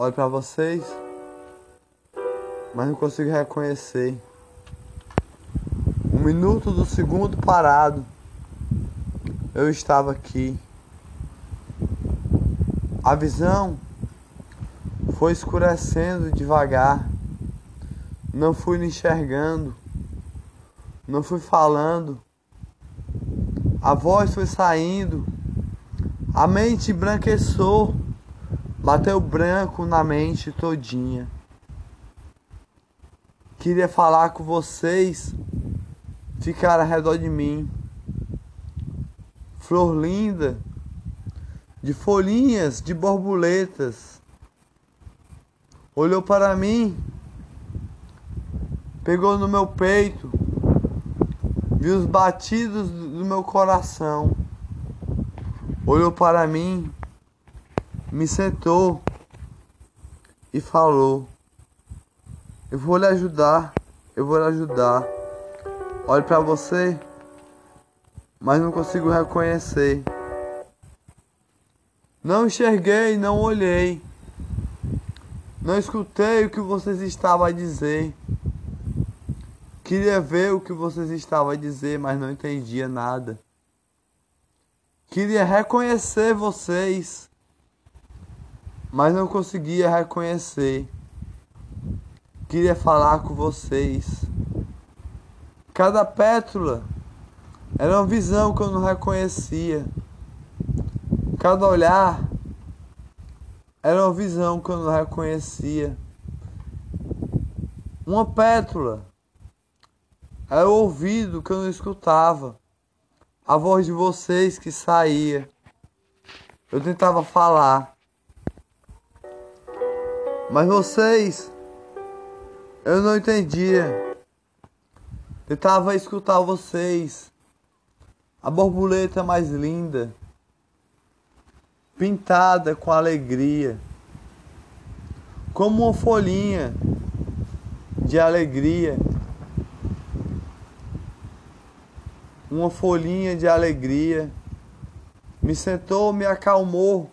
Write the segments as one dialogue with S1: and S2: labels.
S1: Olho para vocês, mas não consigo reconhecer. Um minuto do segundo parado, eu estava aqui. A visão foi escurecendo devagar. Não fui enxergando. Não fui falando. A voz foi saindo. A mente branqueçou. Bateu branco na mente todinha. Queria falar com vocês. Ficar ao redor de mim. Flor linda. De folhinhas, de borboletas. Olhou para mim pegou no meu peito, viu os batidos do meu coração, olhou para mim, me sentou e falou: Eu vou lhe ajudar, eu vou lhe ajudar. Olho para você, mas não consigo reconhecer. Não enxerguei, não olhei. Não escutei o que vocês estavam a dizer. Queria ver o que vocês estavam a dizer, mas não entendia nada. Queria reconhecer vocês, mas não conseguia reconhecer. Queria falar com vocês. Cada pétula era uma visão que eu não reconhecia. Cada olhar era uma visão que eu não reconhecia. Uma pétula era o ouvido que eu não escutava. A voz de vocês que saía. Eu tentava falar. Mas vocês eu não entendia. Tentava escutar vocês. A borboleta mais linda, pintada com alegria, como uma folhinha de alegria uma folhinha de alegria, me sentou, me acalmou.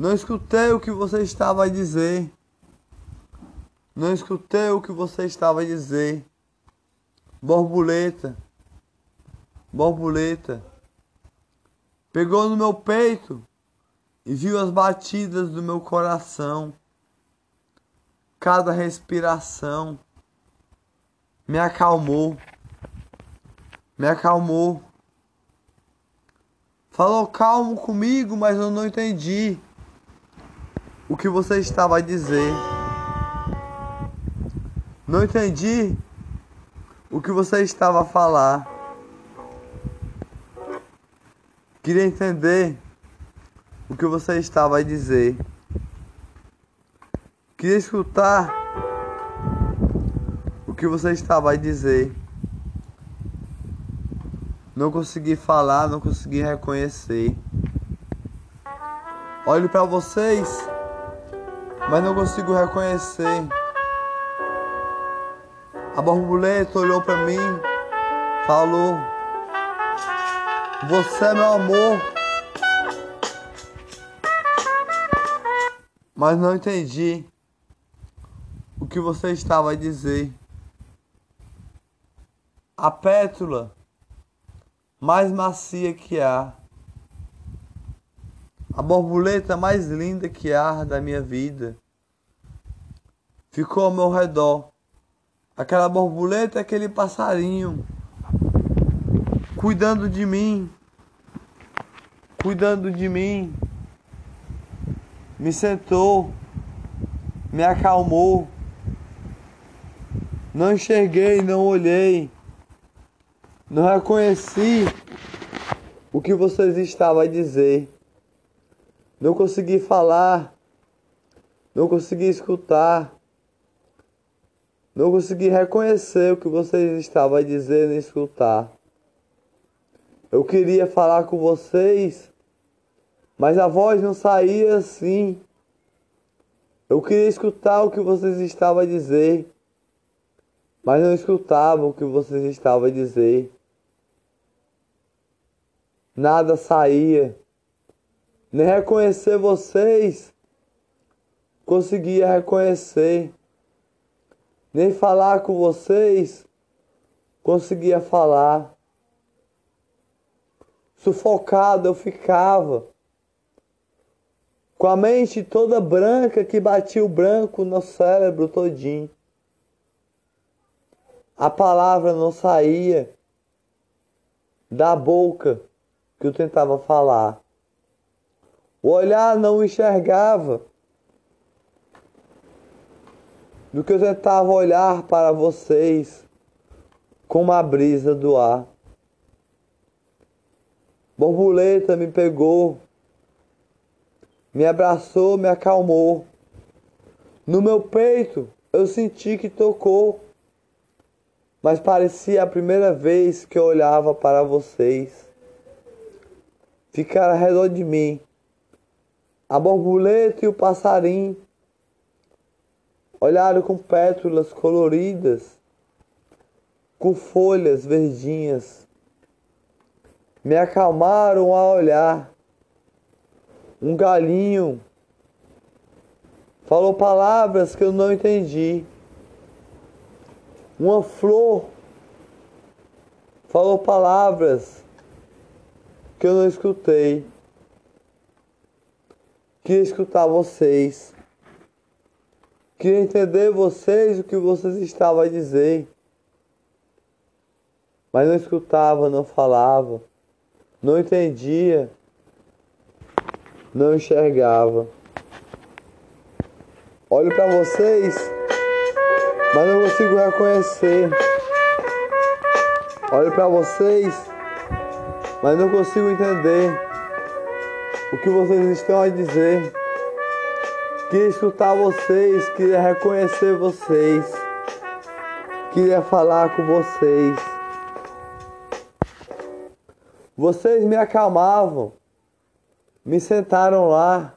S1: Não escutei o que você estava a dizer. Não escutei o que você estava a dizer. Borboleta, borboleta, pegou no meu peito e viu as batidas do meu coração. Cada respiração me acalmou me acalmou. Falou calmo comigo, mas eu não entendi o que você estava a dizer. Não entendi o que você estava a falar. Queria entender o que você estava a dizer. Queria escutar o que você estava a dizer. Não consegui falar, não consegui reconhecer. Olho para vocês, mas não consigo reconhecer. A borboleta olhou para mim, falou: Você é meu amor. Mas não entendi o que você estava a dizer. A pétula mais macia que há, a borboleta mais linda que há da minha vida, ficou ao meu redor. Aquela borboleta, aquele passarinho, cuidando de mim, cuidando de mim, me sentou, me acalmou. Não enxerguei, não olhei não reconheci o que vocês estavam a dizer. Não consegui falar. Não consegui escutar. Não consegui reconhecer o que vocês estavam dizer e escutar. Eu queria falar com vocês, mas a voz não saía assim. Eu queria escutar o que vocês estavam a dizer, mas não escutava o que vocês estavam a dizer nada saía. Nem reconhecer vocês conseguia reconhecer, nem falar com vocês conseguia falar. Sufocado eu ficava, com a mente toda branca que batia o branco no cérebro todinho. A palavra não saía da boca que eu tentava falar. O olhar não enxergava do que eu tentava olhar para vocês como a brisa do ar. Borboleta me pegou, me abraçou, me acalmou. No meu peito eu senti que tocou, mas parecia a primeira vez que eu olhava para vocês. Ficaram ao redor de mim a borboleta e o passarinho olharam com pétalas coloridas, com folhas verdinhas. Me acalmaram a olhar. Um galinho falou palavras que eu não entendi. Uma flor falou palavras que eu não escutei. Queria escutar vocês. Queria entender vocês o que vocês estavam a dizer. Mas não escutava, não falava, não entendia, não enxergava. Olho para vocês, mas não consigo reconhecer. Olho para vocês, mas não consigo entender o que vocês estão a dizer. Queria escutar vocês, queria reconhecer vocês, queria falar com vocês. Vocês me acalmavam, me sentaram lá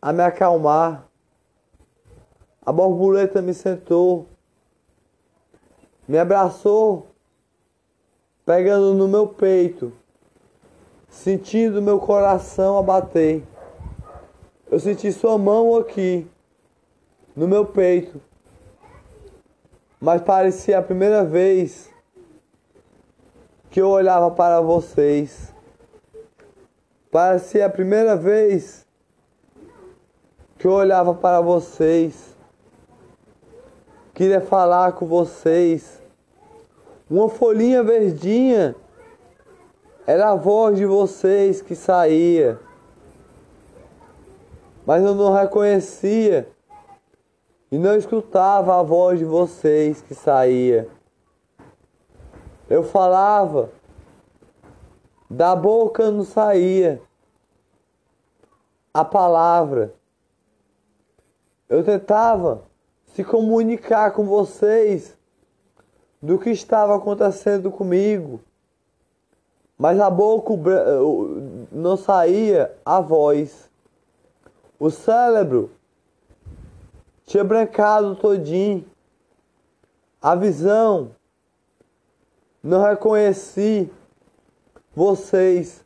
S1: a me acalmar. A borboleta me sentou, me abraçou, pegando no meu peito sentindo meu coração a bater. Eu senti sua mão aqui, no meu peito. Mas parecia a primeira vez que eu olhava para vocês. Parecia a primeira vez que eu olhava para vocês. Queria falar com vocês. Uma folhinha verdinha era a voz de vocês que saía. Mas eu não reconhecia e não escutava a voz de vocês que saía. Eu falava, da boca não saía a palavra. Eu tentava se comunicar com vocês do que estava acontecendo comigo mas a boca não saía a voz. O cérebro tinha brancado todinho. A visão não reconheci vocês,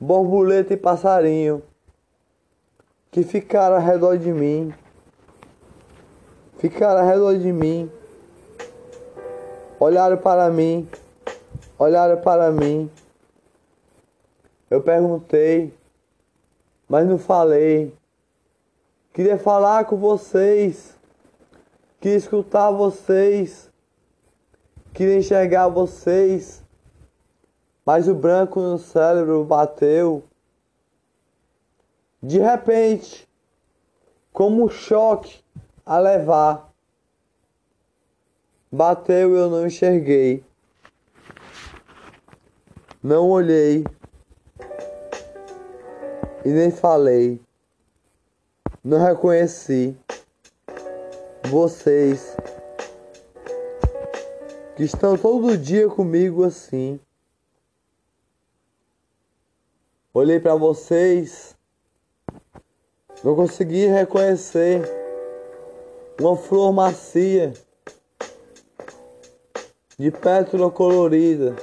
S1: borboleta e passarinho, que ficaram ao redor de mim. Ficaram ao redor de mim. Olharam para mim. Olharam para mim. Eu perguntei, mas não falei. Queria falar com vocês. Queria escutar vocês. Queria enxergar vocês. Mas o branco no cérebro bateu. De repente, como um choque a levar. Bateu e eu não enxerguei. Não olhei e nem falei. Não reconheci vocês que estão todo dia comigo assim. Olhei para vocês, não consegui reconhecer uma flor macia de pétala colorida,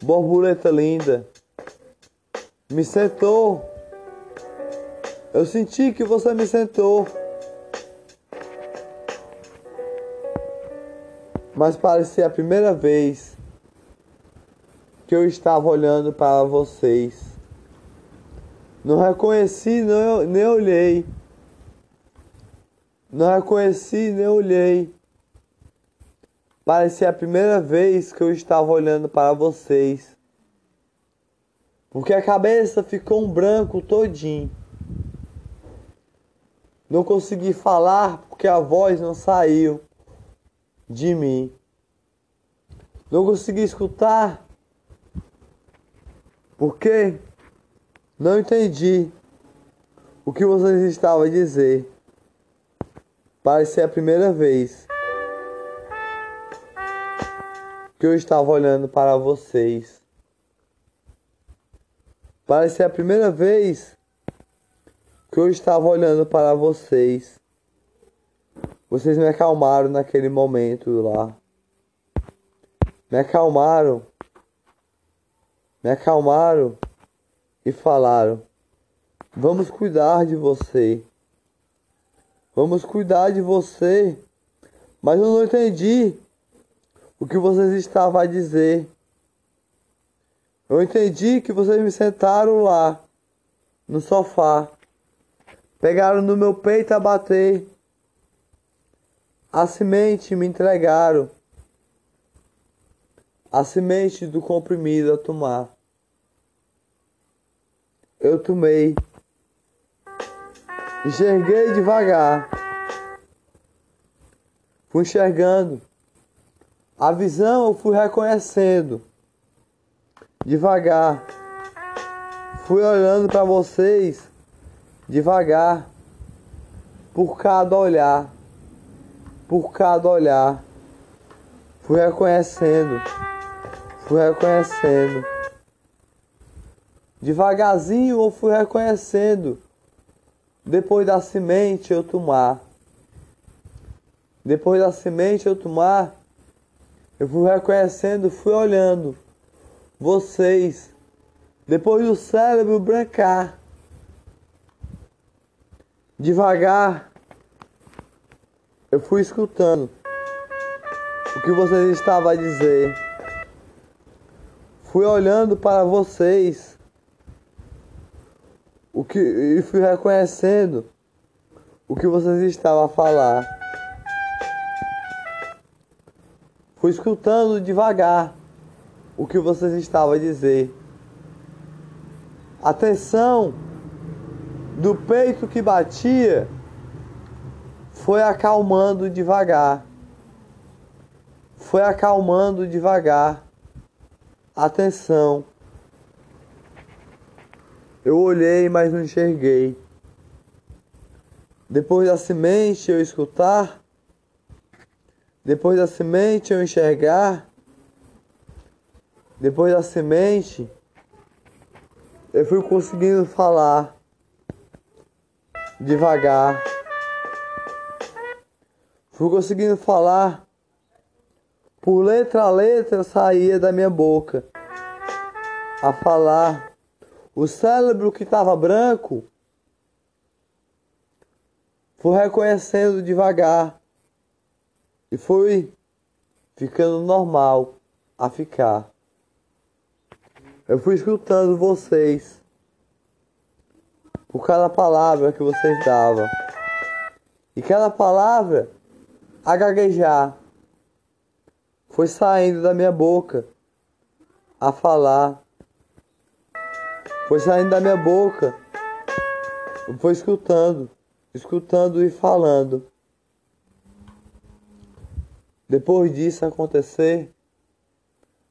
S1: borboleta linda, me sentou Eu senti que você me sentou. Mas parecia a primeira vez que eu estava olhando para vocês. Não reconheci, nem, nem olhei. Não reconheci, nem olhei. Parecia a primeira vez que eu estava olhando para vocês. Porque a cabeça ficou um branco todinho. Não consegui falar porque a voz não saiu de mim. Não consegui escutar porque não entendi o que vocês estavam a dizer. Parecia a primeira vez que eu estava olhando para vocês. Parecia a primeira vez que eu estava olhando para vocês. Vocês me acalmaram naquele momento lá. Me acalmaram. Me acalmaram e falaram: Vamos cuidar de você. Vamos cuidar de você. Mas eu não entendi o que vocês estavam a dizer. Eu entendi que vocês me sentaram lá, no sofá. Pegaram no meu peito a bater. A semente me entregaram. A semente do comprimido a tomar. Eu tomei. Enxerguei devagar. Fui enxergando. A visão eu fui reconhecendo. Devagar. Fui olhando para vocês devagar. Por cada olhar. Por cada olhar. Fui reconhecendo. Fui reconhecendo. Devagarzinho eu fui reconhecendo. Depois da semente eu tomar. Depois da semente eu tomar, eu fui reconhecendo, fui olhando vocês. Depois do cérebro brancar. Devagar, eu fui escutando o que vocês estavam a dizer. Fui olhando para vocês o que e fui reconhecendo o que vocês estavam a falar. Fui escutando devagar o que vocês estavam a dizer. A tensão do peito que batia foi acalmando devagar. Foi acalmando devagar. A tensão eu olhei, mas não enxerguei. Depois da semente eu escutar, depois da semente eu enxergar, depois da semente eu fui conseguindo falar devagar. Fui conseguindo falar por letra a letra saía da minha boca a falar o cérebro que estava branco foi reconhecendo devagar e foi ficando normal a ficar. Eu fui escutando vocês por cada palavra que vocês davam. E cada palavra a gaguejar foi saindo da minha boca a falar foi saindo da minha boca. Foi escutando, escutando e falando. Depois disso acontecer,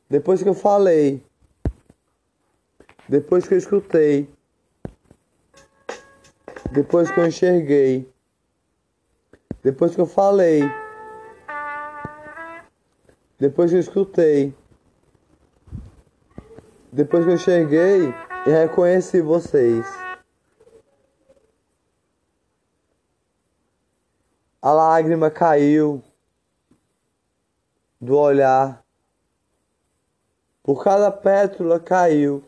S1: depois que eu falei, depois que eu escutei, depois que eu enxerguei, depois que eu falei, depois que eu escutei, depois que eu enxerguei, e reconheci vocês. A lágrima caiu do olhar. Por cada pétala caiu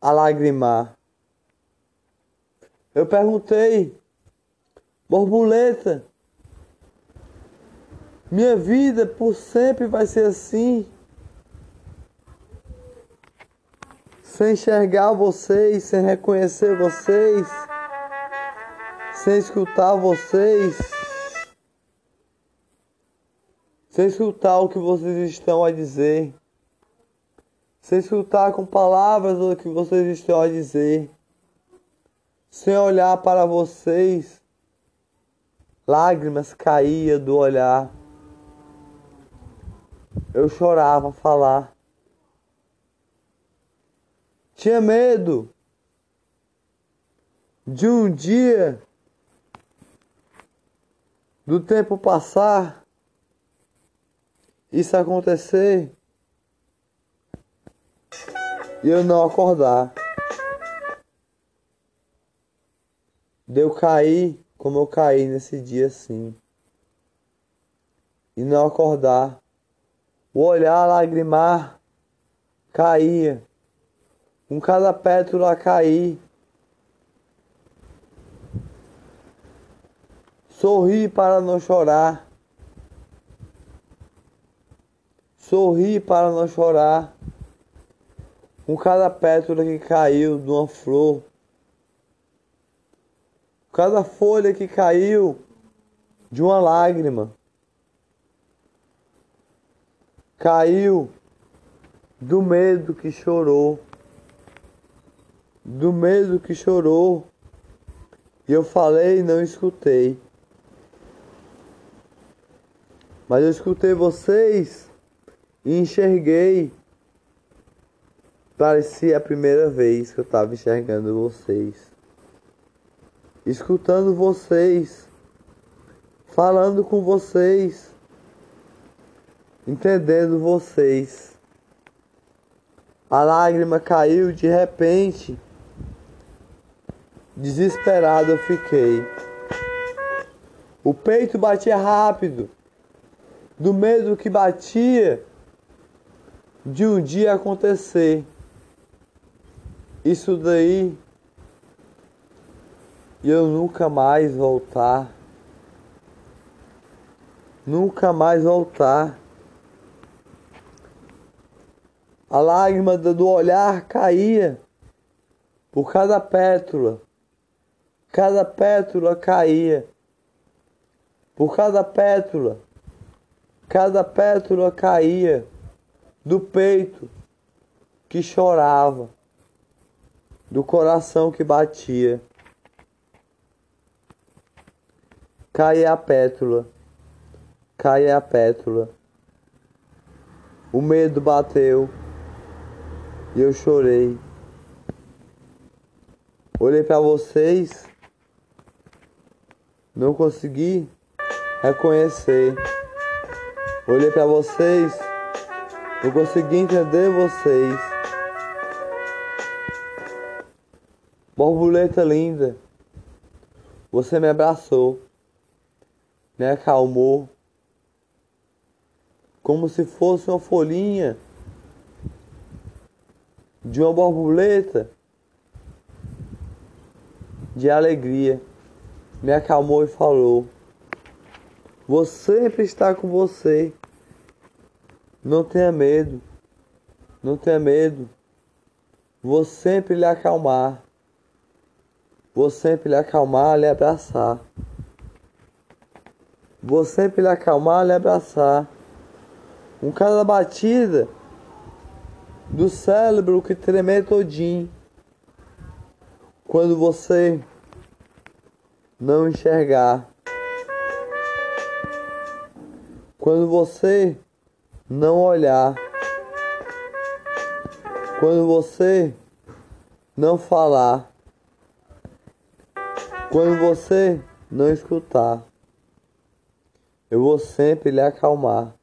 S1: a lagrimar. Eu perguntei, borboleta, minha vida por sempre vai ser assim? Sem enxergar vocês, sem reconhecer vocês, sem escutar vocês, sem escutar o que vocês estão a dizer, sem escutar com palavras o que vocês estão a dizer, sem olhar para vocês, lágrimas caíam do olhar. Eu chorava a falar. Tinha medo de um dia do tempo passar, isso acontecer e eu não acordar. Deu cair como eu caí nesse dia assim. E não acordar. O olhar lagrimar caía. Com cada pétala cair. Sorri para não chorar. Sorri para não chorar. Com cada pétala que caiu de uma flor. Cada folha que caiu de uma lágrima. Caiu do medo que chorou. Do medo que chorou. E eu falei e não escutei. Mas eu escutei vocês e enxerguei. Parecia a primeira vez que eu estava enxergando vocês. Escutando vocês. Falando com vocês. Entendendo vocês. A lágrima caiu de repente. Desesperado eu fiquei. O peito batia rápido do medo que batia de um dia acontecer. Isso daí e eu nunca mais voltar. Nunca mais voltar. A lágrima do olhar caía por cada pétala. Cada pétala caía. Por cada pétala Cada pétala caía do peito que chorava, do coração que batia. Caia a pétala, caia a pétala. O medo bateu e eu chorei. Olhei para vocês, não consegui reconhecer. Olhei para vocês, eu consegui entender vocês. Borboleta linda, você me abraçou, me acalmou, como se fosse uma folhinha de uma borboleta de alegria. Me acalmou e falou. Vou sempre estar com você. Não tenha medo. Não tenha medo. Vou sempre lhe acalmar. Vou sempre lhe acalmar, lhe abraçar. Vou sempre lhe acalmar, lhe abraçar. Com cada batida do cérebro que tremer todinho. Quando você não enxergar Quando você não olhar, quando você não falar, quando você não escutar, eu vou sempre lhe acalmar.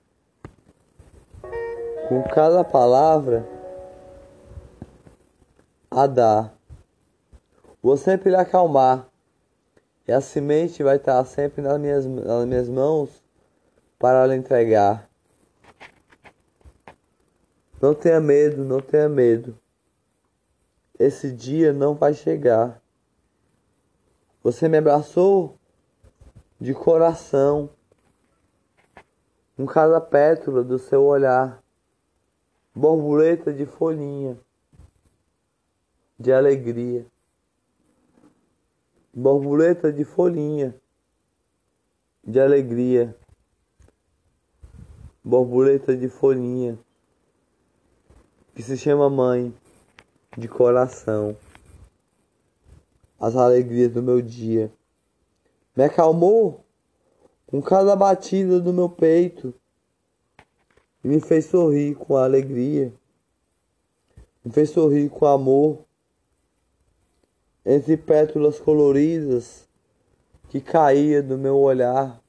S1: Com cada palavra a dar, vou sempre lhe acalmar. E a semente vai estar sempre nas minhas, nas minhas mãos para lhe entregar. Não tenha medo, não tenha medo. Esse dia não vai chegar. Você me abraçou de coração, com cada pétala do seu olhar, borboleta de folhinha, de alegria, borboleta de folhinha, de alegria, borboleta de folhinha, que se chama mãe. De coração, as alegrias do meu dia. Me acalmou com cada batida do meu peito e me fez sorrir com alegria, me fez sorrir com amor, entre pétalas coloridas que caía do meu olhar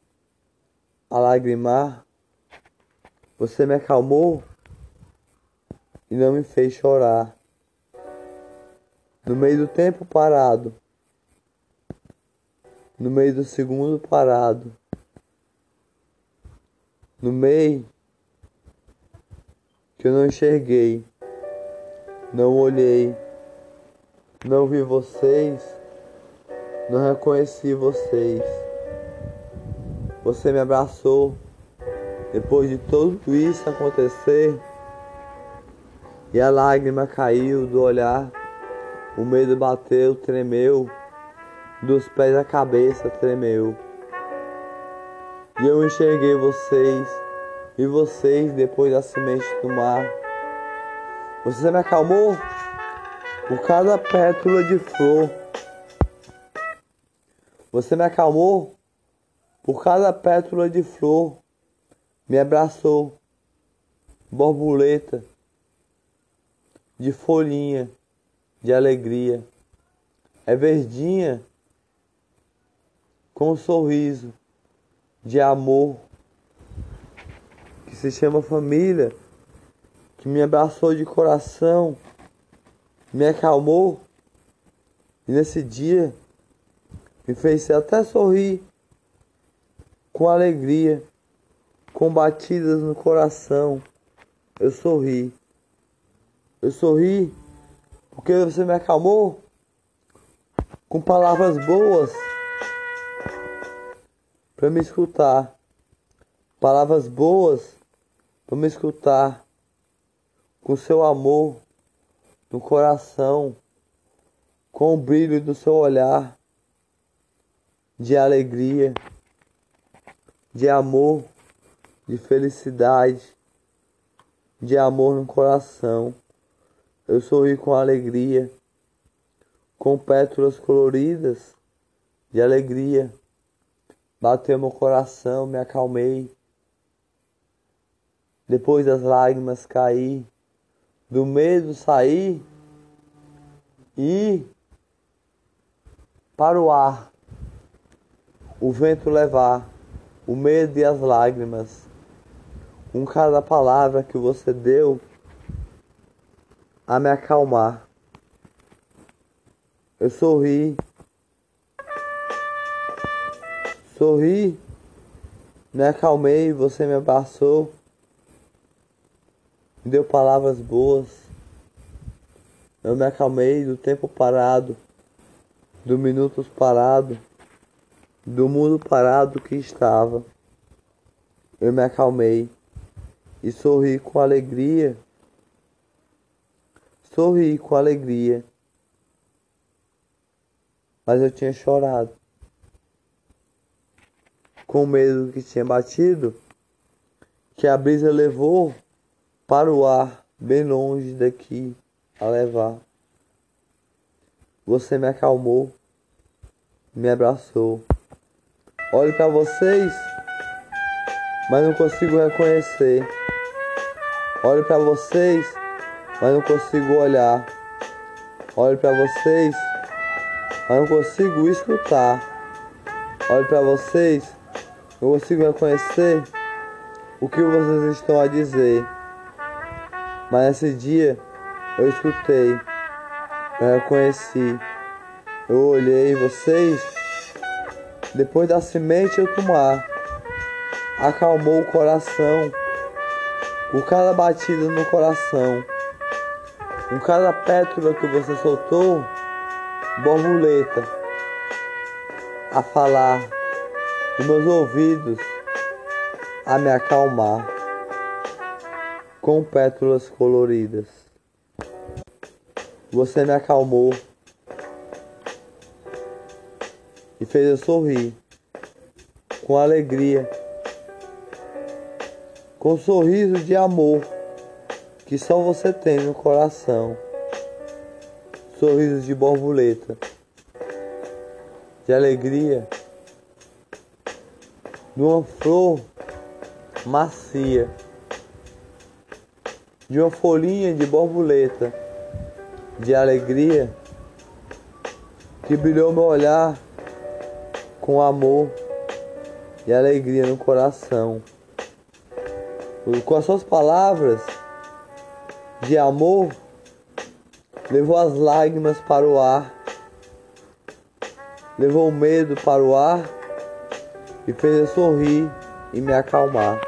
S1: a lagrimar. Você me acalmou e não me fez chorar. No meio do tempo parado, no meio do segundo parado, no meio que eu não enxerguei, não olhei, não vi vocês, não reconheci vocês. Você me abraçou depois de tudo isso acontecer e a lágrima caiu do olhar, o medo bateu, tremeu dos pés à cabeça tremeu. E eu enxerguei vocês, e vocês depois da semente do mar. Você me acalmou por cada pétala de flor. Você me acalmou por cada pétala de flor. Me abraçou, borboleta, de folhinha, de alegria. É verdinha com um sorriso de amor que se chama família, que me abraçou de coração, me acalmou e nesse dia me fez até sorrir com alegria, com batidas no coração. Eu sorri. Eu sorri porque você me acalmou com palavras boas para me escutar. Palavras boas para me escutar. Com seu amor no coração, com o brilho do seu olhar de alegria, de amor, de felicidade, de amor no coração. Eu sorri com alegria, com pétalas coloridas de alegria Bateu meu coração, me acalmei. Depois das lágrimas cair, do medo sair e para o ar, o vento levar o medo e as lágrimas. Com cada palavra que você deu a me acalmar. Eu sorri Sorri, me acalmei, você me abraçou, me deu palavras boas. Eu me acalmei do tempo parado, do minutos parado, do mundo parado que estava. Eu me acalmei e sorri com alegria. Sorri com alegria. Mas eu tinha chorado com medo que tinha batido, que a brisa levou para o ar, bem longe daqui a levar. Você me acalmou, me abraçou. Olho para vocês, mas não consigo reconhecer. Olho para vocês, mas não consigo olhar. Olho para vocês, mas não consigo escutar. Olho para vocês, eu consigo reconhecer o que vocês estão a dizer. Mas nesse dia eu escutei, eu reconheci, eu olhei vocês. Depois da semente eu tomar, acalmou o coração, com cada batida no coração, com cada pétala que você soltou, borboleta a falar nos meus ouvidos, a me acalmar com pétalas coloridas. Você me acalmou e fez eu sorrir com alegria, com um sorriso de amor que só você tem no coração. Sorriso de borboleta, de alegria, de uma flor macia, de uma folhinha de borboleta, de alegria, que brilhou meu olhar com amor e alegria no coração. Com as suas palavras de amor, levou as lágrimas para o ar, levou o medo para o ar e fez sorrir e me acalmar.